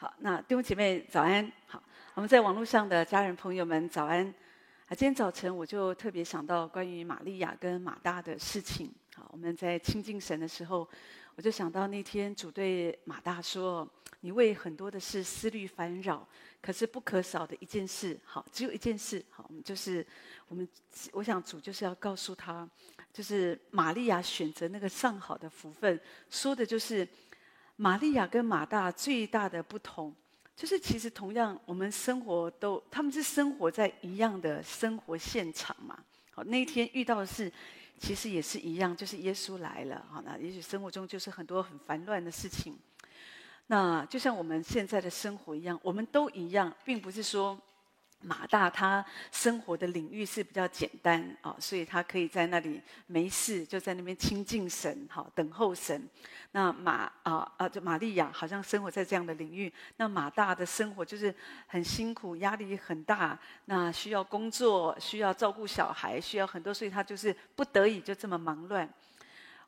好，那弟兄姐妹早安。好，我们在网络上的家人朋友们早安。啊，今天早晨我就特别想到关于玛利亚跟马大的事情。好，我们在亲近神的时候，我就想到那天主对马大说：“你为很多的事思虑烦扰，可是不可少的一件事，好，只有一件事，好，我们就是我们，我想主就是要告诉他，就是玛利亚选择那个上好的福分，说的就是。”玛利亚跟马大最大的不同，就是其实同样，我们生活都，他们是生活在一样的生活现场嘛。好，那一天遇到的事，其实也是一样，就是耶稣来了。好，那也许生活中就是很多很烦乱的事情。那就像我们现在的生活一样，我们都一样，并不是说。马大他生活的领域是比较简单啊，所以他可以在那里没事就在那边亲近神，好等候神。那马啊啊，就玛利亚好像生活在这样的领域。那马大的生活就是很辛苦，压力很大，那需要工作，需要照顾小孩，需要很多，所以他就是不得已就这么忙乱。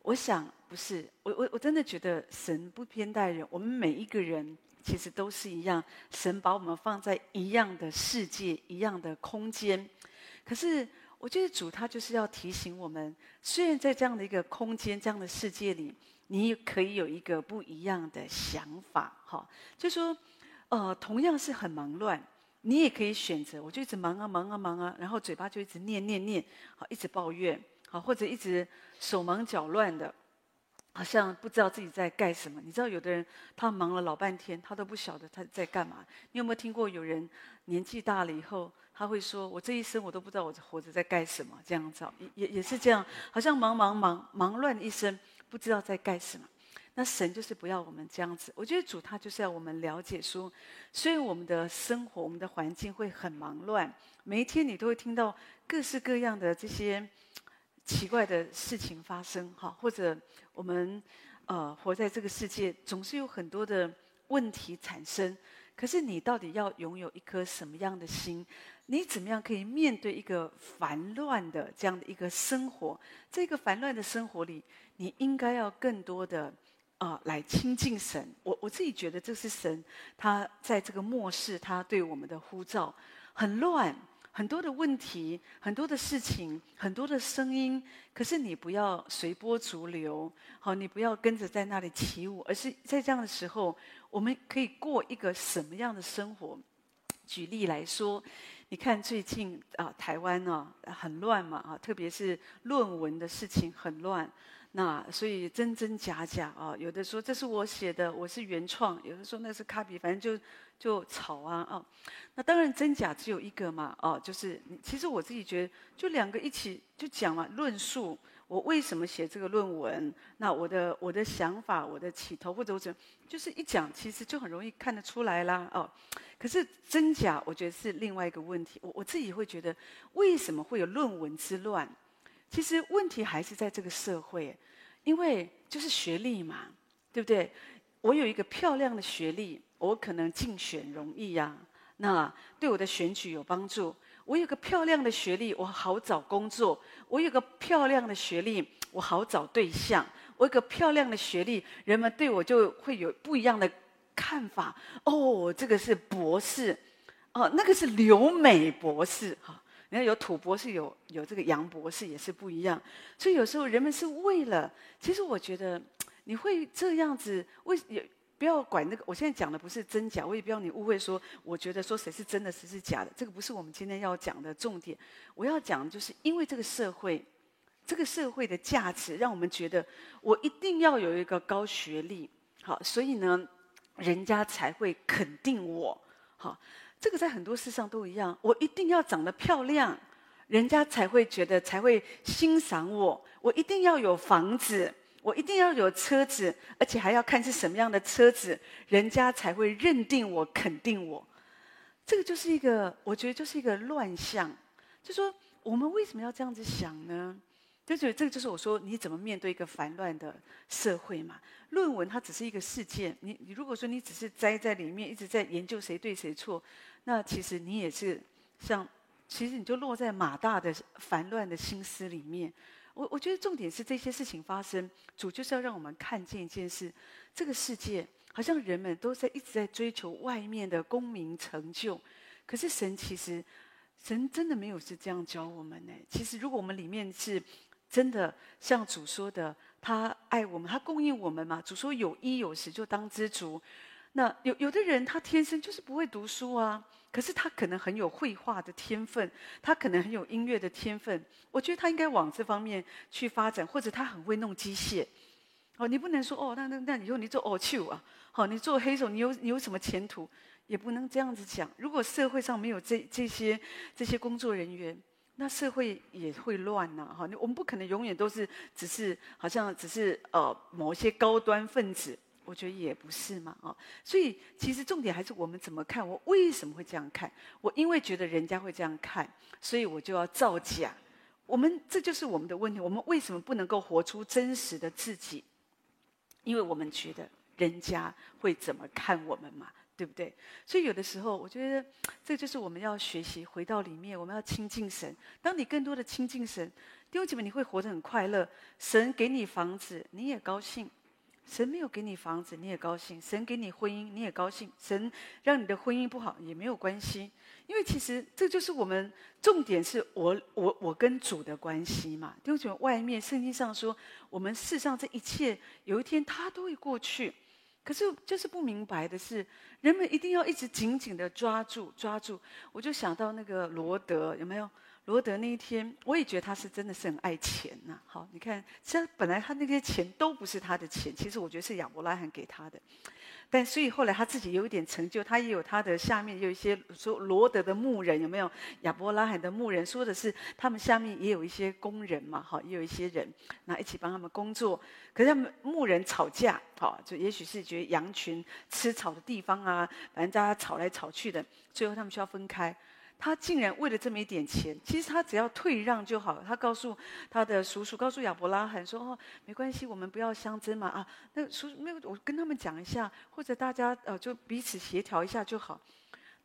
我想不是，我我我真的觉得神不偏待人，我们每一个人。其实都是一样，神把我们放在一样的世界、一样的空间。可是，我觉得主他就是要提醒我们，虽然在这样的一个空间、这样的世界里，你也可以有一个不一样的想法，哈，就说，呃，同样是很忙乱，你也可以选择，我就一直忙啊忙啊忙啊，然后嘴巴就一直念念念，好，一直抱怨，好，或者一直手忙脚乱的。好像不知道自己在干什么。你知道，有的人他忙了老半天，他都不晓得他在干嘛。你有没有听过有人年纪大了以后，他会说：“我这一生我都不知道我活着在干什么。”这样子也也是这样，好像忙忙忙忙乱一生，不知道在干什么。那神就是不要我们这样子。我觉得主他就是要我们了解说，虽然我们的生活、我们的环境会很忙乱，每一天你都会听到各式各样的这些。奇怪的事情发生，哈，或者我们呃活在这个世界，总是有很多的问题产生。可是你到底要拥有一颗什么样的心？你怎么样可以面对一个烦乱的这样的一个生活？这个烦乱的生活里，你应该要更多的啊、呃、来亲近神。我我自己觉得这是神他在这个末世他对我们的呼召，很乱。很多的问题，很多的事情，很多的声音，可是你不要随波逐流，好，你不要跟着在那里起舞，而是在这样的时候，我们可以过一个什么样的生活？举例来说，你看最近啊，台湾啊很乱嘛啊，特别是论文的事情很乱。那所以真真假假啊，有的说这是我写的，我是原创；有的说那是 copy，反正就就吵啊啊。那当然真假只有一个嘛，哦，就是其实我自己觉得，就两个一起就讲嘛，论述我为什么写这个论文，那我的我的想法，我的起头或者或者就是一讲，其实就很容易看得出来啦，哦。可是真假，我觉得是另外一个问题。我我自己会觉得，为什么会有论文之乱？其实问题还是在这个社会，因为就是学历嘛，对不对？我有一个漂亮的学历，我可能竞选容易呀，那对我的选举有帮助。我有个漂亮的学历，我好找工作。我有个漂亮的学历，我好找对象。我有个漂亮的学历，人们对我就会有不一样的看法。哦，这个是博士，哦，那个是留美博士，哈。你看，有土博士，有有这个洋博士，也是不一样。所以有时候人们是为了，其实我觉得你会这样子，为也不要管那个。我现在讲的不是真假，我也不要你误会说，我觉得说谁是真的，谁是假的，这个不是我们今天要讲的重点。我要讲就是因为这个社会，这个社会的价值，让我们觉得我一定要有一个高学历，好，所以呢，人家才会肯定我，好。这个在很多事上都一样，我一定要长得漂亮，人家才会觉得，才会欣赏我。我一定要有房子，我一定要有车子，而且还要看是什么样的车子，人家才会认定我、肯定我。这个就是一个，我觉得就是一个乱象。就说我们为什么要这样子想呢？就是这个，就是我说你怎么面对一个烦乱的社会嘛？论文它只是一个事件，你你如果说你只是栽在里面，一直在研究谁对谁错。那其实你也是像，其实你就落在马大的烦乱的心思里面。我我觉得重点是这些事情发生，主就是要让我们看见一件事：这个世界好像人们都在一直在追求外面的功名成就，可是神其实，神真的没有是这样教我们呢。其实，如果我们里面是真的像主说的，他爱我们，他供应我们嘛。主说有衣有食就当知足。那有有的人他天生就是不会读书啊，可是他可能很有绘画的天分，他可能很有音乐的天分。我觉得他应该往这方面去发展，或者他很会弄机械。哦，你不能说哦，那那那以后你做哦秀啊，好，你做黑手，你有你有什么前途？也不能这样子讲。如果社会上没有这这些这些工作人员，那社会也会乱呐。哈，我们不可能永远都是只是好像只是呃某一些高端分子，我觉得也不是嘛。啊，所以其实重点还是我们怎么看。我为什么会这样看？我因为觉得人家会这样看，所以我就要造假。我们这就是我们的问题。我们为什么不能够活出真实的自己？因为我们觉得人家会怎么看我们嘛，对不对？所以有的时候，我觉得这就是我们要学习回到里面，我们要亲近神。当你更多的亲近神，弟兄姐妹，你会活得很快乐。神给你房子，你也高兴。神没有给你房子，你也高兴；神给你婚姻，你也高兴；神让你的婚姻不好也没有关系，因为其实这就是我们重点是我我我跟主的关系嘛。弟兄姐妹，外面圣经上说，我们世上这一切有一天它都会过去，可是就是不明白的是，人们一定要一直紧紧的抓住抓住。我就想到那个罗德，有没有？罗德那一天，我也觉得他是真的是很爱钱呐。好，你看，其实本来他那些钱都不是他的钱，其实我觉得是亚伯拉罕给他的。但所以后来他自己有一点成就，他也有他的下面有一些说罗德的牧人有没有？亚伯拉罕的牧人说的是他们下面也有一些工人嘛，哈，也有一些人，那一起帮他们工作。可是他们牧人吵架，好，就也许是觉得羊群吃草的地方啊，反正大家吵来吵去的，最后他们需要分开。他竟然为了这么一点钱，其实他只要退让就好。他告诉他的叔叔，告诉亚伯拉罕说：“哦，没关系，我们不要相争嘛啊。那叔叔没有，我跟他们讲一下，或者大家呃就彼此协调一下就好。”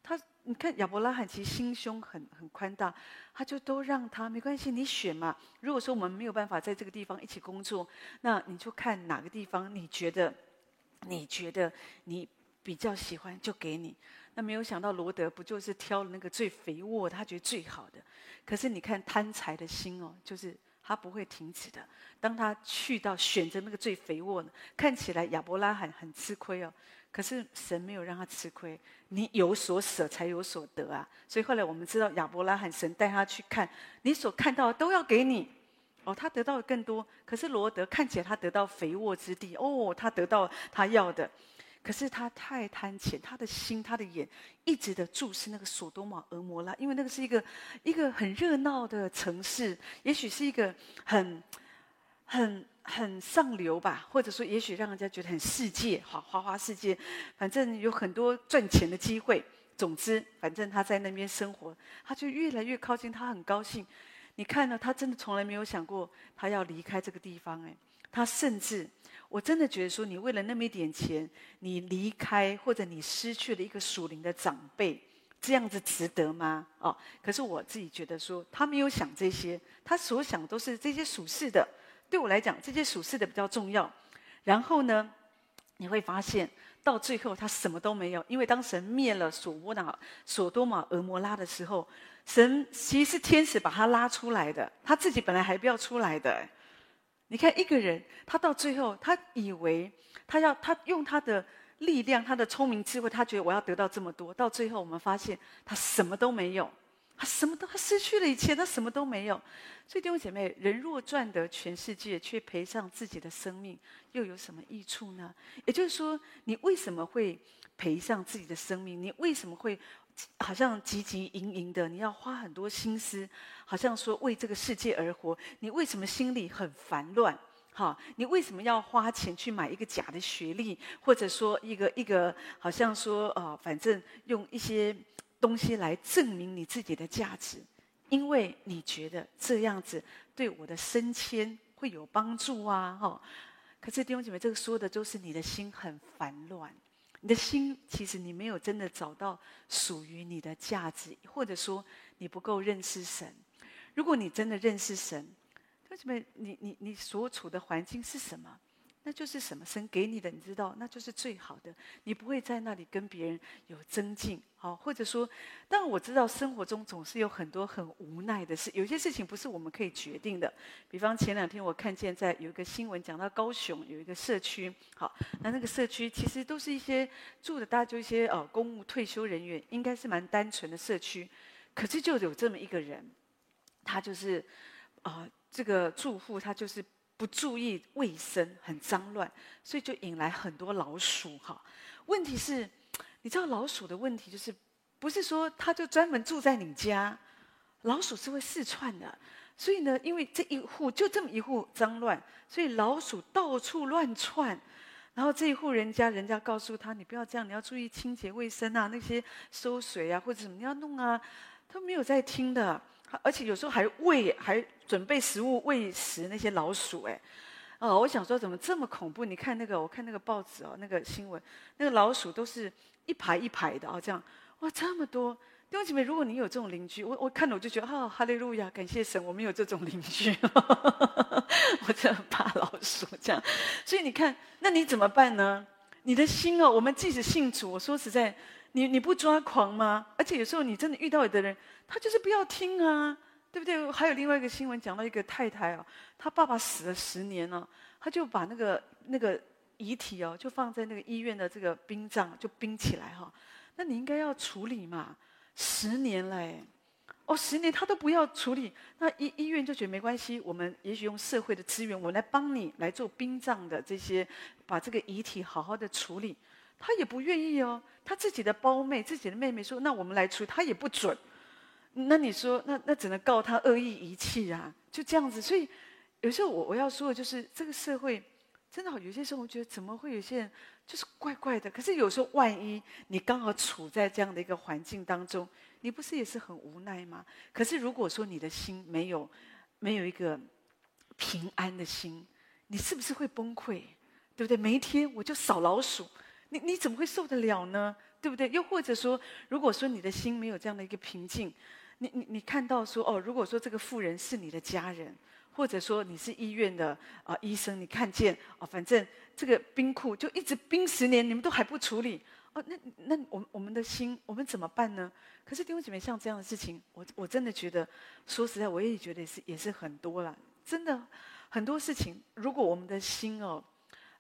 他你看亚伯拉罕其实心胸很很宽大，他就都让他没关系，你选嘛。如果说我们没有办法在这个地方一起工作，那你就看哪个地方你觉得你觉得你比较喜欢，就给你。那没有想到罗德不就是挑了那个最肥沃，他觉得最好的。可是你看贪财的心哦，就是他不会停止的。当他去到选择那个最肥沃的，看起来亚伯拉罕很吃亏哦。可是神没有让他吃亏，你有所舍才有所得啊。所以后来我们知道亚伯拉罕，神带他去看，你所看到的都要给你哦。他得到的更多，可是罗德看起来他得到肥沃之地哦，他得到他要的。可是他太贪钱，他的心、他的眼一直的注视那个索多玛、俄摩拉，因为那个是一个一个很热闹的城市，也许是一个很很很上流吧，或者说也许让人家觉得很世界，好花花世界，反正有很多赚钱的机会。总之，反正他在那边生活，他就越来越靠近，他很高兴。你看呢？他真的从来没有想过他要离开这个地方，哎，他甚至。我真的觉得说，你为了那么一点钱，你离开或者你失去了一个属灵的长辈，这样子值得吗？哦，可是我自己觉得说，他没有想这些，他所想都是这些属世的。对我来讲，这些属世的比较重要。然后呢，你会发现到最后他什么都没有，因为当神灭了所多玛、所多玛、俄摩拉的时候，神其实是天使把他拉出来的，他自己本来还不要出来的。你看一个人，他到最后，他以为他要他用他的力量、他的聪明智慧，他觉得我要得到这么多。到最后，我们发现他什么都没有，他什么都他失去了一切，他什么都没有。所以弟兄姐妹，人若赚得全世界，却赔上自己的生命，又有什么益处呢？也就是说，你为什么会赔上自己的生命？你为什么会？好像汲汲营营的，你要花很多心思，好像说为这个世界而活。你为什么心里很烦乱？哈，你为什么要花钱去买一个假的学历，或者说一个一个好像说呃，反正用一些东西来证明你自己的价值？因为你觉得这样子对我的升迁会有帮助啊，哈。可是弟兄姐妹，这个说的都是你的心很烦乱。你的心其实你没有真的找到属于你的价值，或者说你不够认识神。如果你真的认识神，为什么你你你所处的环境是什么？那就是什么？神给你的，你知道，那就是最好的。你不会在那里跟别人有增进，好，或者说，但我知道生活中总是有很多很无奈的事，有些事情不是我们可以决定的。比方前两天我看见在有一个新闻讲到高雄有一个社区，好，那那个社区其实都是一些住的大家就一些呃公务退休人员，应该是蛮单纯的社区，可是就有这么一个人，他就是啊、呃、这个住户他就是。不注意卫生，很脏乱，所以就引来很多老鼠哈。问题是，你知道老鼠的问题就是，不是说它就专门住在你家，老鼠是会四窜的。所以呢，因为这一户就这么一户脏乱，所以老鼠到处乱窜。然后这一户人家，人家告诉他，你不要这样，你要注意清洁卫生啊，那些收水啊或者什么你要弄啊，他没有在听的。而且有时候还喂，还准备食物喂食那些老鼠，哎，哦，我想说怎么这么恐怖？你看那个，我看那个报纸哦，那个新闻，那个老鼠都是一排一排的哦，这样，哇，这么多！弟兄姐妹，如果你有这种邻居，我我看了我就觉得，哦，哈利路亚，感谢神，我没有这种邻居，我真的怕老鼠这样。所以你看，那你怎么办呢？你的心哦，我们即使信主，我说实在。你你不抓狂吗？而且有时候你真的遇到有的人，他就是不要听啊，对不对？还有另外一个新闻讲到一个太太哦，她爸爸死了十年了，她就把那个那个遗体哦，就放在那个医院的这个殡葬，就冰起来哈。那你应该要处理嘛？十年嘞，哦，十年他都不要处理，那医医院就觉得没关系，我们也许用社会的资源，我来帮你来做殡葬的这些，把这个遗体好好的处理。他也不愿意哦，他自己的胞妹、自己的妹妹说：“那我们来处理。”他也不准。那你说，那那只能告他恶意遗弃啊？就这样子。所以有时候我我要说的就是，这个社会真的好，有些时候我觉得怎么会有些人就是怪怪的？可是有时候万一你刚好处在这样的一个环境当中，你不是也是很无奈吗？可是如果说你的心没有没有一个平安的心，你是不是会崩溃？对不对？每一天我就扫老鼠。你你怎么会受得了呢？对不对？又或者说，如果说你的心没有这样的一个平静，你你你看到说哦，如果说这个妇人是你的家人，或者说你是医院的啊、医生，你看见啊、哦，反正这个冰库就一直冰十年，你们都还不处理哦，那那我我们的心我们怎么办呢？可是弟兄姐妹，像这样的事情，我我真的觉得，说实在，我也觉得也是也是很多了，真的很多事情，如果我们的心哦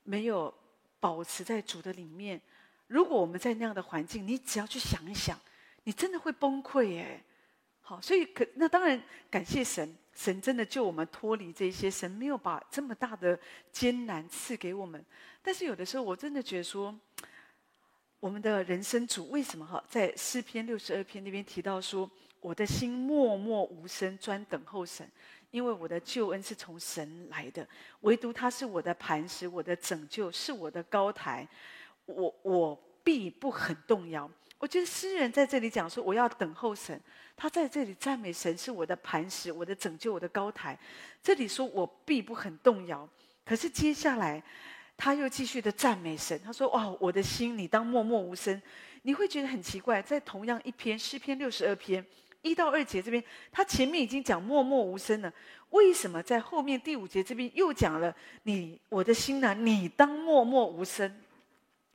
没有。保持在主的里面。如果我们在那样的环境，你只要去想一想，你真的会崩溃耶。好，所以可那当然感谢神，神真的救我们脱离这些，神没有把这么大的艰难赐给我们。但是有的时候，我真的觉得说，我们的人生主为什么哈，在诗篇六十二篇那边提到说，我的心默默无声，专等候神。因为我的救恩是从神来的，唯独他是我的磐石，我的拯救是我的高台，我我必不很动摇。我觉得诗人在这里讲说，我要等候神，他在这里赞美神是我的磐石，我的拯救，我的高台。这里说我必不很动摇，可是接下来他又继续的赞美神，他说：“哦，我的心，你当默默无声。”你会觉得很奇怪，在同样一篇诗篇六十二篇。一到二节这边，他前面已经讲默默无声了，为什么在后面第五节这边又讲了你我的心呢？你当默默无声。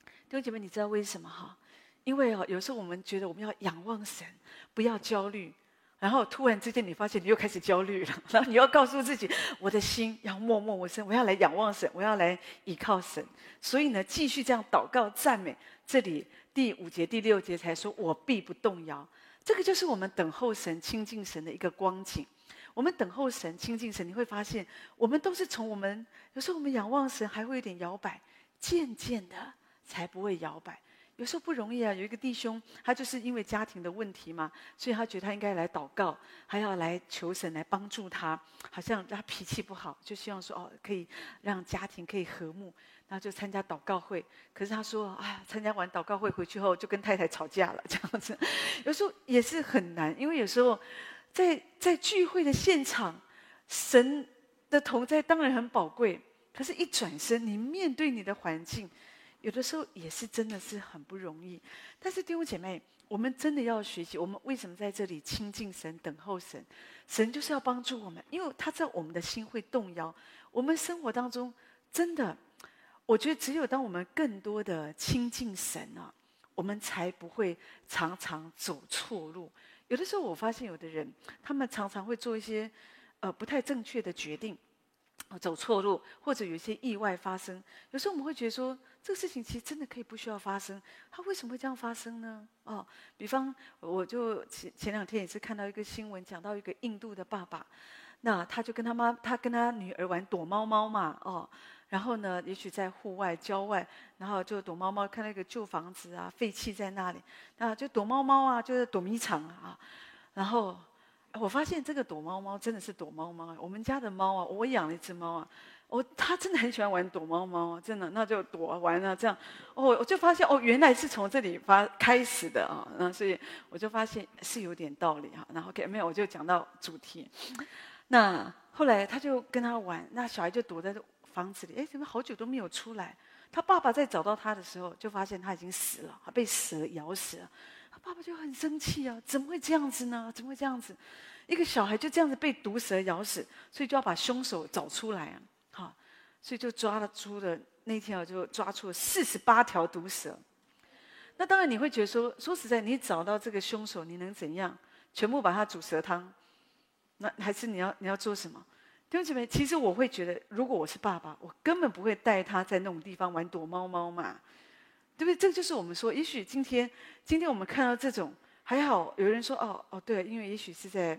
弟兄姐妹，你知道为什么哈？因为哦，有时候我们觉得我们要仰望神，不要焦虑，然后突然之间你发现你又开始焦虑了，然后你要告诉自己，我的心要默默无声，我要来仰望神，我要来倚靠神。所以呢，继续这样祷告赞美。这里第五节、第六节才说，我必不动摇。这个就是我们等候神、亲近神的一个光景。我们等候神、亲近神，你会发现，我们都是从我们有时候我们仰望神还会有点摇摆，渐渐的才不会摇摆。有时候不容易啊。有一个弟兄，他就是因为家庭的问题嘛，所以他觉得他应该来祷告，还要来求神来帮助他。好像他脾气不好，就希望说哦，可以让家庭可以和睦。然后就参加祷告会，可是他说：“啊，参加完祷告会回去后，就跟太太吵架了，这样子。有时候也是很难，因为有时候在在聚会的现场，神的同在当然很宝贵，可是，一转身，你面对你的环境，有的时候也是真的是很不容易。但是弟兄姐妹，我们真的要学习，我们为什么在这里亲近神、等候神？神就是要帮助我们，因为他在我们的心会动摇，我们生活当中真的。我觉得只有当我们更多的亲近神啊，我们才不会常常走错路。有的时候我发现有的人，他们常常会做一些呃不太正确的决定，走错路，或者有一些意外发生。有时候我们会觉得说，这个事情其实真的可以不需要发生，他为什么会这样发生呢？哦，比方我就前前两天也是看到一个新闻，讲到一个印度的爸爸，那他就跟他妈，他跟他女儿玩躲猫猫嘛，哦。然后呢，也许在户外、郊外，然后就躲猫猫，看那个旧房子啊，废弃在那里，啊，就躲猫猫啊，就是躲迷藏啊。然后我发现这个躲猫猫真的是躲猫猫。我们家的猫啊，我养了一只猫啊，我它真的很喜欢玩躲猫猫，真的，那就躲玩啊这样。哦，我就发现哦，原来是从这里发开始的啊，那所以我就发现是有点道理哈。然后 OK，没有，我就讲到主题。那后来他就跟他玩，那小孩就躲在。房子里，哎，怎么好久都没有出来？他爸爸在找到他的时候，就发现他已经死了，被蛇咬死了。爸爸就很生气啊，怎么会这样子呢？怎么会这样子？一个小孩就这样子被毒蛇咬死，所以就要把凶手找出来啊！好，所以就抓了出了那天啊，就抓出了四十八条毒蛇。那当然你会觉得说，说实在，你找到这个凶手，你能怎样？全部把他煮蛇汤？那还是你要你要做什么？弟兄姐妹，其实我会觉得，如果我是爸爸，我根本不会带他在那种地方玩躲猫猫嘛，对不对？这就是我们说，也许今天，今天我们看到这种还好，有人说哦哦，对，因为也许是在，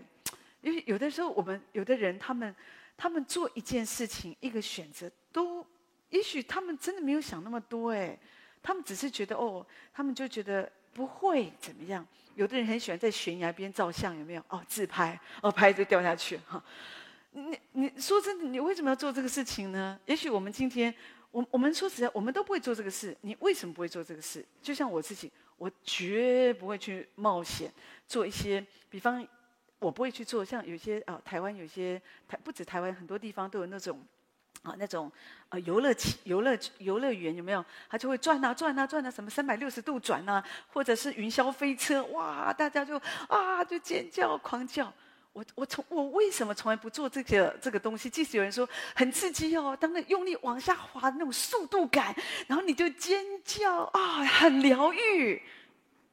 因为有的时候我们有的人，他们他们做一件事情，一个选择，都也许他们真的没有想那么多，哎，他们只是觉得哦，他们就觉得不会怎么样。有的人很喜欢在悬崖边照相，有没有？哦，自拍，哦，拍就掉下去，哈。你你说真的，你为什么要做这个事情呢？也许我们今天，我我们说实在，我们都不会做这个事。你为什么不会做这个事？就像我自己，我绝不会去冒险做一些，比方我不会去做像有些啊，台湾有些台不止台湾，很多地方都有那种啊那种啊游乐器游乐游乐园有没有？它就会转啊转啊转啊，什么三百六十度转啊，或者是云霄飞车，哇，大家就啊就尖叫狂叫。我我从我为什么从来不做这个这个东西？即使有人说很刺激哦，当那用力往下滑的那种速度感，然后你就尖叫啊，很疗愈。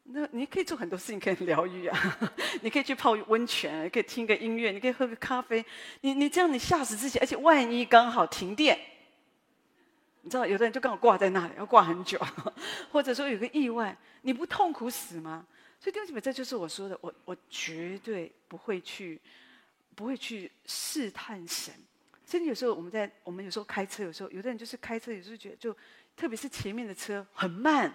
那你可以做很多事情，可以疗愈啊。你可以去泡温泉，可以听个音乐，你可以喝个咖啡。你你这样你吓死自己，而且万一刚好停电，你知道有的人就刚好挂在那里，要挂很久，或者说有个意外，你不痛苦死吗？所以弟兄姊妹，这就是我说的，我我绝对不会去，不会去试探神。甚至有时候我们在我们有时候开车，有时候有的人就是开车，有时候觉得就特别是前面的车很慢，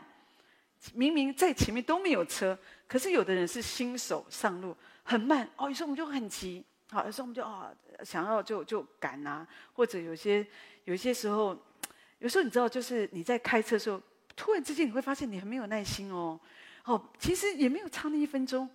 明明在前面都没有车，可是有的人是新手上路很慢哦，有时候我们就很急，好，有时候我们就啊、想要就就赶啊，或者有些有些时候，有时候你知道，就是你在开车的时候，突然之间你会发现你很没有耐心哦。哦，其实也没有差那一分钟，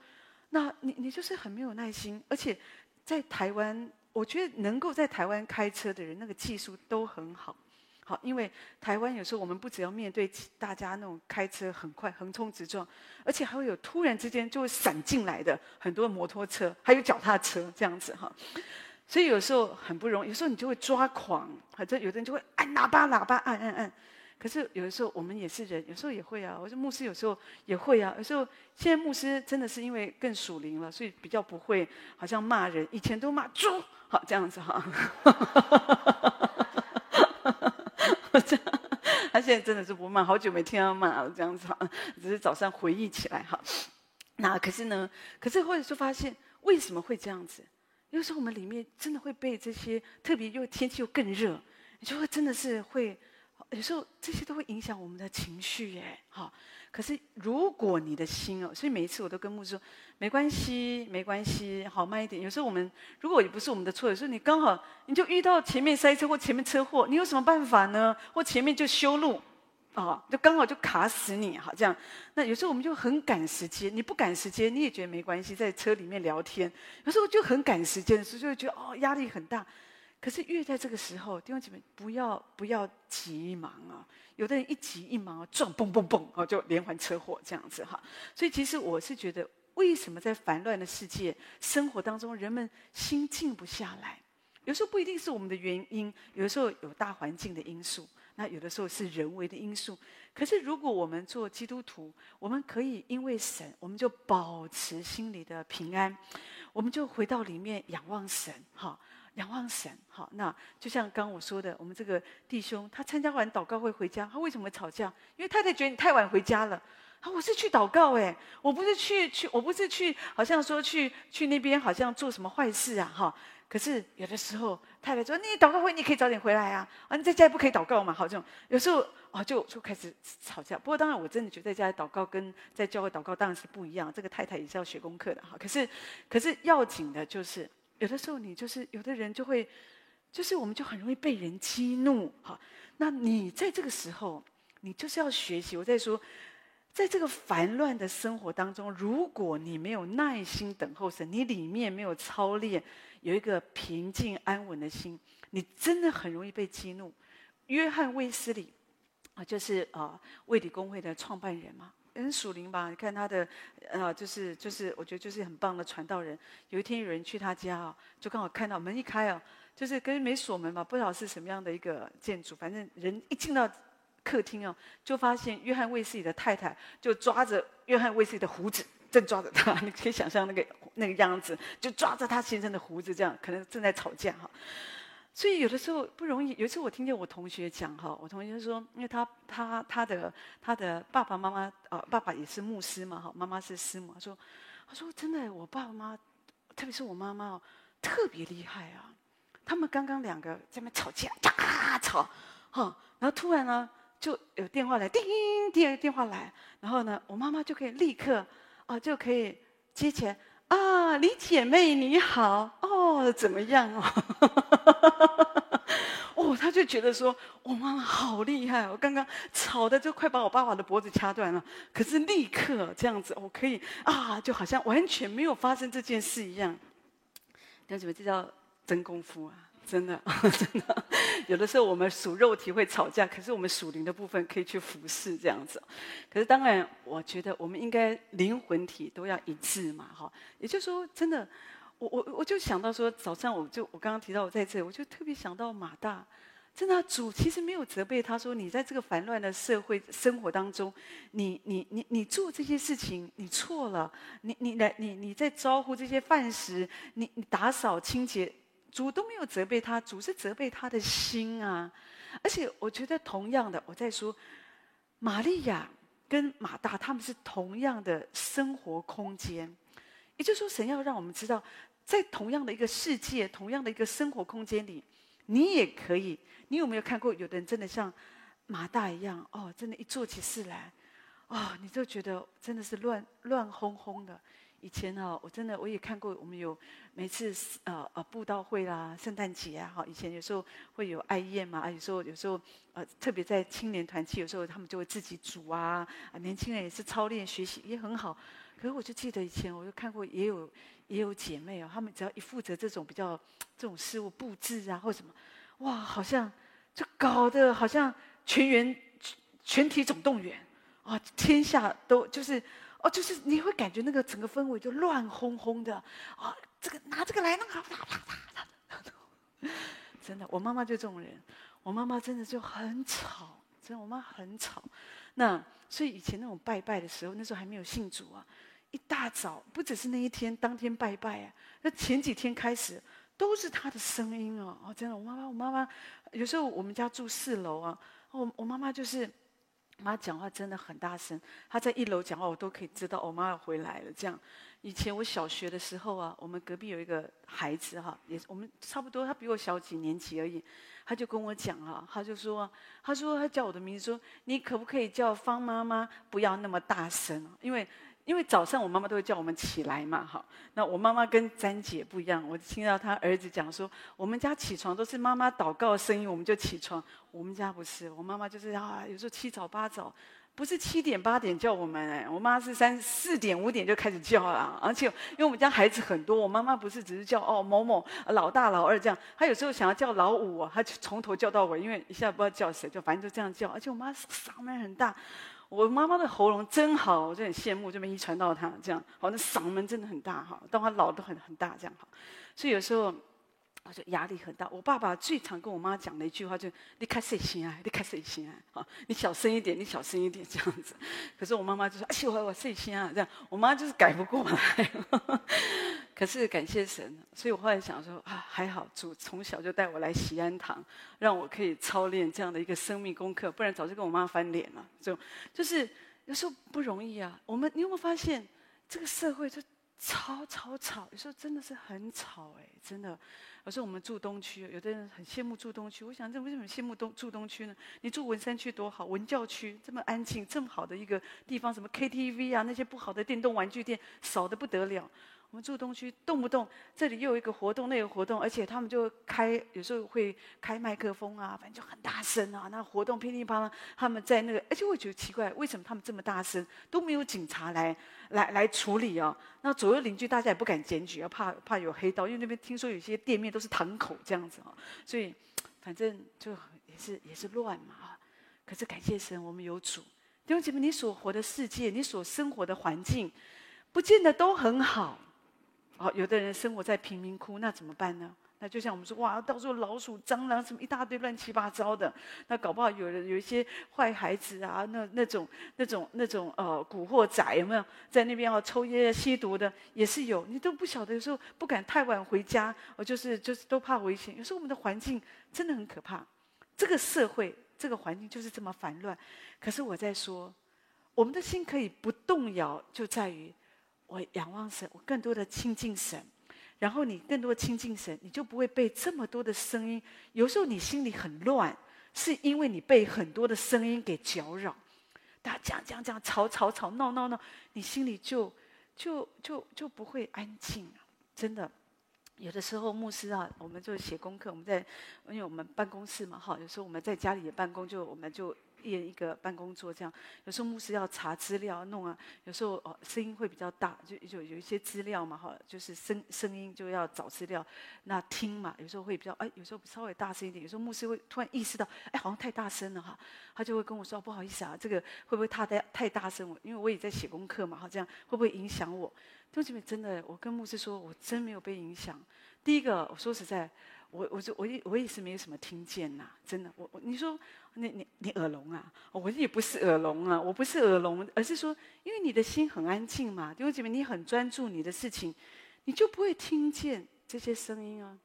那你你就是很没有耐心，而且在台湾，我觉得能够在台湾开车的人，那个技术都很好，好，因为台湾有时候我们不只要面对大家那种开车很快横冲直撞，而且还会有突然之间就会闪进来的很多摩托车，还有脚踏车这样子哈，所以有时候很不容易，有时候你就会抓狂，反正有的人就会按喇叭，喇叭按按按。可是有的时候我们也是人，有时候也会啊。我说牧师有时候也会啊。有时候现在牧师真的是因为更属灵了，所以比较不会好像骂人。以前都骂猪，好这样子哈。这样，他现在真的是不骂，好久没听他骂了这样子哈。只是早上回忆起来哈。那可是呢？可是或者说发现为什么会这样子？有时候我们里面真的会被这些，特别又天气又更热，就会真的是会。有时候这些都会影响我们的情绪耶，哈。可是如果你的心哦，所以每一次我都跟牧师说，没关系，没关系，好慢一点。有时候我们如果也不是我们的错，有时候你刚好你就遇到前面塞车或前面车祸，你有什么办法呢？或前面就修路，啊，就刚好就卡死你，好这样。那有时候我们就很赶时间，你不赶时间你也觉得没关系，在车里面聊天。有时候就很赶时间的时候，就会觉得哦压力很大。可是越在这个时候，弟兄姐妹不要不要急忙啊！有的人一急一忙啊，撞嘣嘣嘣啊，就连环车祸这样子哈。所以其实我是觉得，为什么在烦乱的世界生活当中，人们心静不下来？有时候不一定是我们的原因，有的时候有大环境的因素。那有的时候是人为的因素。可是如果我们做基督徒，我们可以因为神，我们就保持心里的平安，我们就回到里面仰望神，哈，仰望神，好。那就像刚刚我说的，我们这个弟兄，他参加完祷告会回家，他为什么吵架？因为太太觉得你太晚回家了。啊，我是去祷告哎，我不是去去，我不是去，好像说去去那边，好像做什么坏事啊哈。可是有的时候，太太说：“你祷告会你可以早点回来啊，啊，你在家也不可以祷告嘛。”好，这种有时候啊，就就开始吵架。不过当然，我真的觉得在家祷告跟在教会祷告当然是不一样。这个太太也是要学功课的哈。可是，可是要紧的就是，有的时候你就是有的人就会，就是我们就很容易被人激怒哈。那你在这个时候，你就是要学习。我在说，在这个烦乱的生活当中，如果你没有耐心等候神，你里面没有操练。有一个平静安稳的心，你真的很容易被激怒。约翰卫斯理啊，就是啊卫理公会的创办人嘛，很属灵吧？你看他的啊，就是就是，我觉得就是很棒的传道人。有一天有人去他家啊，就刚好看到门一开啊，就是跟没锁门嘛，不知道是什么样的一个建筑，反正人一进到客厅啊，就发现约翰卫斯理的太太就抓着约翰卫斯理的胡子。正抓着他，你可以想象那个那个样子，就抓着他先生的胡子，这样可能正在吵架哈。所以有的时候不容易。有一次我听见我同学讲哈，我同学说，因为他他他的他的爸爸妈妈啊，爸爸也是牧师嘛哈，妈妈是师母，他说他说真的，我爸爸妈妈，特别是我妈妈哦，特别厉害啊。他们刚刚两个在那吵架，啊吵哈，然后突然呢就有电话来，叮叮电话来，然后呢我妈妈就可以立刻。啊，就可以接起来啊！李姐妹你好哦，怎么样哦？哦，他就觉得说，我妈妈好厉害，我刚刚吵的就快把我爸爸的脖子掐断了，可是立刻这样子，我可以啊，就好像完全没有发生这件事一样。同学们，这叫真功夫啊！真的，真的，有的时候我们属肉体会吵架，可是我们属灵的部分可以去服侍这样子。可是当然，我觉得我们应该灵魂体都要一致嘛，哈。也就是说，真的，我我我就想到说，早上我就我刚刚提到我在这，我就特别想到马大，真的主其实没有责备他说，你在这个烦乱的社会生活当中，你你你你做这些事情你错了，你你来你你在招呼这些饭食，你你打扫清洁。主都没有责备他，主是责备他的心啊！而且我觉得同样的，我在说，玛利亚跟马大他们是同样的生活空间，也就是说，神要让我们知道，在同样的一个世界、同样的一个生活空间里，你也可以。你有没有看过有的人真的像马大一样？哦，真的，一做起事来，哦，你就觉得真的是乱乱哄哄的。以前哈，我真的我也看过，我们有每次呃呃布道会啦、圣诞节啊，哈，以前有时候会有爱宴嘛，啊，有时候有时候呃特别在青年团契，有时候他们就会自己煮啊，啊，年轻人也是操练学习也很好。可是我就记得以前我就看过，也有也有姐妹哦，她们只要一负责这种比较这种事务布置啊或什么，哇，好像就搞得好像全员全体总动员啊，天下都就是。哦，就是你会感觉那个整个氛围就乱哄哄的，哦，这个拿这个来，那个，真的，我妈妈就这种人，我妈妈真的就很吵，真的，我妈很吵。那所以以前那种拜拜的时候，那时候还没有信主啊，一大早不只是那一天当天拜拜啊，那前几天开始都是她的声音哦，哦，真的，我妈妈，我妈妈有时候我们家住四楼啊，我我妈妈就是。妈讲话真的很大声，她在一楼讲话，我都可以知道我妈要回来了。这样，以前我小学的时候啊，我们隔壁有一个孩子哈，也我们差不多，他比我小几年级而已，他就跟我讲啊，他就说，他说他叫我的名字，说你可不可以叫方妈妈，不要那么大声，因为。因为早上我妈妈都会叫我们起来嘛，哈。那我妈妈跟詹姐不一样，我听到她儿子讲说，我们家起床都是妈妈祷告的声音，我们就起床。我们家不是，我妈妈就是啊，有时候七早八早，不是七点八点叫我们，哎，我妈是三四点五点就开始叫了。而且因为我们家孩子很多，我妈妈不是只是叫哦某某老大老二这样，她有时候想要叫老五啊，她就从头叫到尾，因为一下不知道叫谁，就反正就这样叫。而且我妈嗓门很大。我妈妈的喉咙真好，我就很羡慕，就没遗传到她这样。好，那嗓门真的很大哈，到她老都很很大这样哈。所以有时候我就压力很大。我爸爸最常跟我妈讲的一句话就：“你开细心啊，你开细心啊，啊，你小声一点，你小声一点这样子。”可是我妈妈就说：“哎，我我细心啊，这样。”我妈就是改不过来。可是感谢神，所以我后来想说啊，还好主从小就带我来喜安堂，让我可以操练这样的一个生命功课，不然早就跟我妈翻脸了。就就是有时候不容易啊。我们你有没有发现，这个社会就吵吵吵，有时候真的是很吵哎，真的。我说我们住东区，有的人很羡慕住东区。我想，这为什么羡慕东住东区呢？你住文山区多好，文教区这么安静，这么好的一个地方，什么 KTV 啊，那些不好的电动玩具店少的不得了。我们住东区，动不动这里又有一个活动，那个活动，而且他们就开，有时候会开麦克风啊，反正就很大声啊。那活动噼里啪啦，他们在那个，而且我觉得奇怪，为什么他们这么大声，都没有警察来来来处理啊？那左右邻居大家也不敢检举，怕怕有黑道，因为那边听说有些店面都是堂口这样子啊，所以反正就也是也是乱嘛。可是感谢神，我们有主。弟兄姐妹，你所活的世界，你所生活的环境，不见得都很好。好，有的人生活在贫民窟，那怎么办呢？那就像我们说，哇，到处老鼠、蟑螂，什么一大堆乱七八糟的。那搞不好有人有一些坏孩子啊，那那种、那种、那种呃，古惑仔有没有在那边要抽烟、吸毒的，也是有。你都不晓得，有时候不敢太晚回家，我就是就是都怕危险。有时候我们的环境真的很可怕，这个社会、这个环境就是这么烦乱。可是我在说，我们的心可以不动摇，就在于。我仰望神，我更多的亲近神，然后你更多亲近神，你就不会被这么多的声音。有时候你心里很乱，是因为你被很多的声音给搅扰。大家讲讲讲，吵吵吵，闹闹闹，你心里就就就就不会安静。真的，有的时候牧师啊，我们就写功课，我们在因为我们办公室嘛，哈，有时候我们在家里也办公，就我们就。一人一个办公桌，这样有时候牧师要查资料弄啊，有时候哦声音会比较大，就就有一些资料嘛哈，就是声声音就要找资料，那听嘛，有时候会比较哎，有时候稍微大声一点，有时候牧师会突然意识到哎，好像太大声了哈，他就会跟我说不好意思啊，这个会不会太太太大声？我因为我也在写功课嘛哈，这样会不会影响我？弟兄姐妹，真的，我跟牧师说，我真没有被影响。第一个，我说实在。我我就我也我也是没有什么听见呐，真的。我我你说你你你耳聋啊？我也不是耳聋啊，我不是耳聋，而是说，因为你的心很安静嘛，弟兄姐妹，你很专注你的事情，你就不会听见这些声音啊。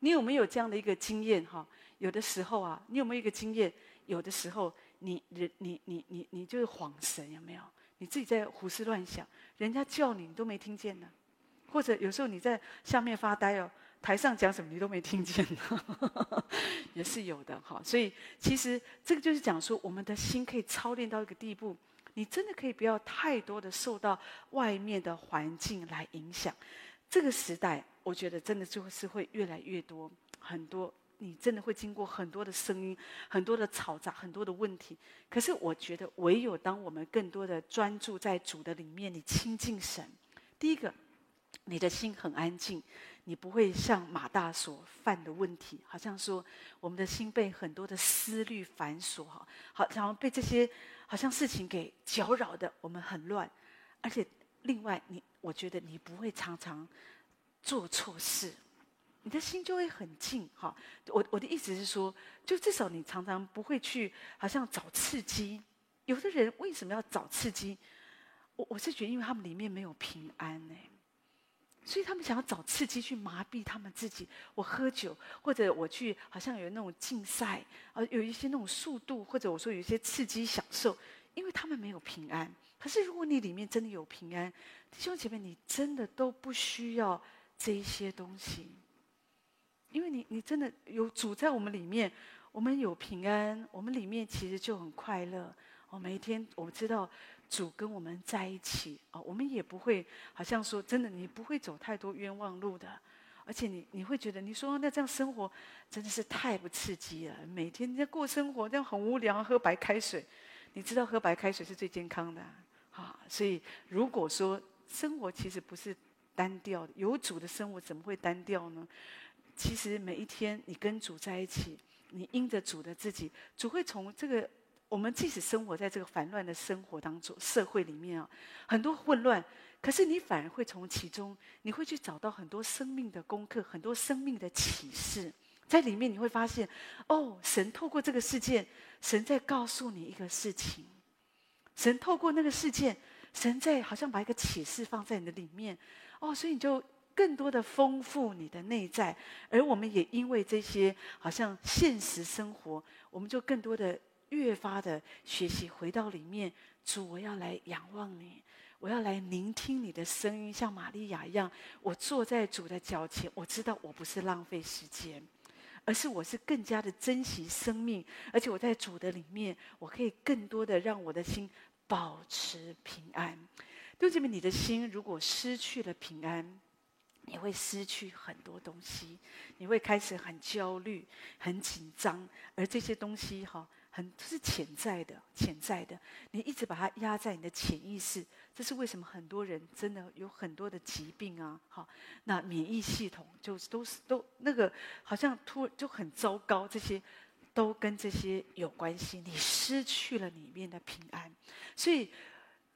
你有没有这样的一个经验哈？有的时候啊，你有没有一个经验？有的时候你你你你你你就是恍神，有没有？你自己在胡思乱想，人家叫你你都没听见呢，或者有时候你在下面发呆哦。台上讲什么你都没听见，也是有的哈。所以其实这个就是讲说，我们的心可以操练到一个地步，你真的可以不要太多的受到外面的环境来影响。这个时代，我觉得真的就是会越来越多，很多你真的会经过很多的声音、很多的嘈杂、很多的问题。可是我觉得，唯有当我们更多的专注在主的里面，你亲近神，第一个，你的心很安静。你不会像马大所犯的问题，好像说我们的心被很多的思虑繁琐哈，好像被这些好像事情给搅扰的，我们很乱。而且另外，你我觉得你不会常常做错事，你的心就会很静哈。我我的意思是说，就至少你常常不会去好像找刺激。有的人为什么要找刺激？我我是觉得，因为他们里面没有平安呢。所以他们想要找刺激去麻痹他们自己。我喝酒，或者我去，好像有那种竞赛，呃，有一些那种速度，或者我说有一些刺激享受，因为他们没有平安。可是如果你里面真的有平安，弟兄姐妹，你真的都不需要这一些东西，因为你你真的有主在我们里面，我们有平安，我们里面其实就很快乐。我每一天我知道。主跟我们在一起啊，我们也不会好像说真的，你不会走太多冤枉路的，而且你你会觉得，你说那这样生活真的是太不刺激了，每天在过生活这样很无聊，喝白开水，你知道喝白开水是最健康的啊，所以如果说生活其实不是单调的，有主的生活怎么会单调呢？其实每一天你跟主在一起，你因着主的自己，主会从这个。我们即使生活在这个烦乱的生活当中，社会里面啊，很多混乱，可是你反而会从其中，你会去找到很多生命的功课，很多生命的启示，在里面你会发现，哦，神透过这个事件，神在告诉你一个事情，神透过那个事件，神在好像把一个启示放在你的里面，哦，所以你就。更多的丰富你的内在，而我们也因为这些好像现实生活，我们就更多的越发的学习回到里面。主，我要来仰望你，我要来聆听你的声音，像玛利亚一样，我坐在主的脚前，我知道我不是浪费时间，而是我是更加的珍惜生命，而且我在主的里面，我可以更多的让我的心保持平安。弟兄姐妹，你的心如果失去了平安，你会失去很多东西，你会开始很焦虑、很紧张，而这些东西哈，很是潜在的、潜在的。你一直把它压在你的潜意识，这是为什么很多人真的有很多的疾病啊？好，那免疫系统就都是都那个好像突就很糟糕，这些都跟这些有关系。你失去了里面的平安，所以。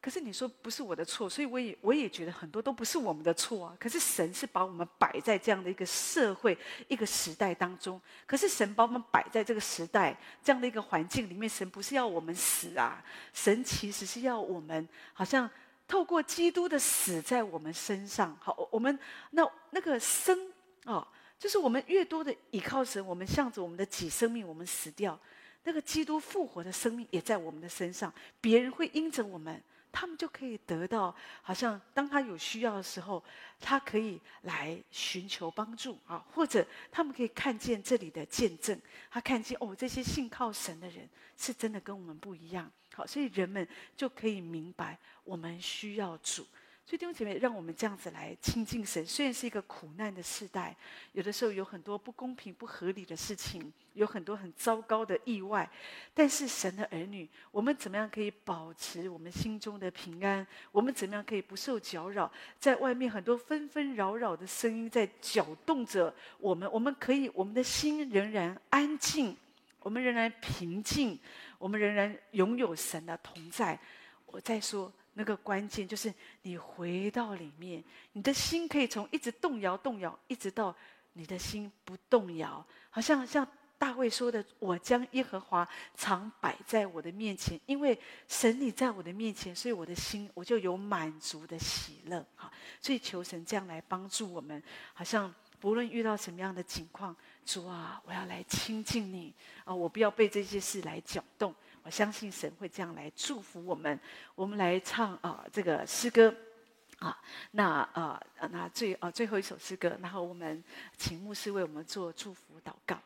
可是你说不是我的错，所以我也我也觉得很多都不是我们的错啊。可是神是把我们摆在这样的一个社会、一个时代当中。可是神把我们摆在这个时代这样的一个环境里面，神不是要我们死啊，神其实是要我们好像透过基督的死在我们身上。好，我们那那个生哦，就是我们越多的倚靠神，我们向着我们的己生命，我们死掉，那个基督复活的生命也在我们的身上，别人会因着我们。他们就可以得到，好像当他有需要的时候，他可以来寻求帮助啊，或者他们可以看见这里的见证，他看见哦，这些信靠神的人是真的跟我们不一样，好，所以人们就可以明白我们需要主。所以弟兄姐妹，让我们这样子来亲近神。虽然是一个苦难的时代，有的时候有很多不公平、不合理的事情，有很多很糟糕的意外，但是神的儿女，我们怎么样可以保持我们心中的平安？我们怎么样可以不受搅扰？在外面很多纷纷扰扰的声音在搅动着我们，我们可以，我们的心仍然安静，我们仍然平静，我们仍然拥有神的同在。我再说。那个关键就是你回到里面，你的心可以从一直动摇、动摇，一直到你的心不动摇。好像像大卫说的：“我将耶和华常摆在我的面前，因为神你在我的面前，所以我的心我就有满足的喜乐。”好，所以求神这样来帮助我们。好像不论遇到什么样的情况，主啊，我要来亲近你啊，我不要被这些事来搅动。我相信神会这样来祝福我们。我们来唱啊、这个诗歌啊，那啊、呃，那最啊最后一首诗歌，然后我们请牧师为我们做祝福祷告。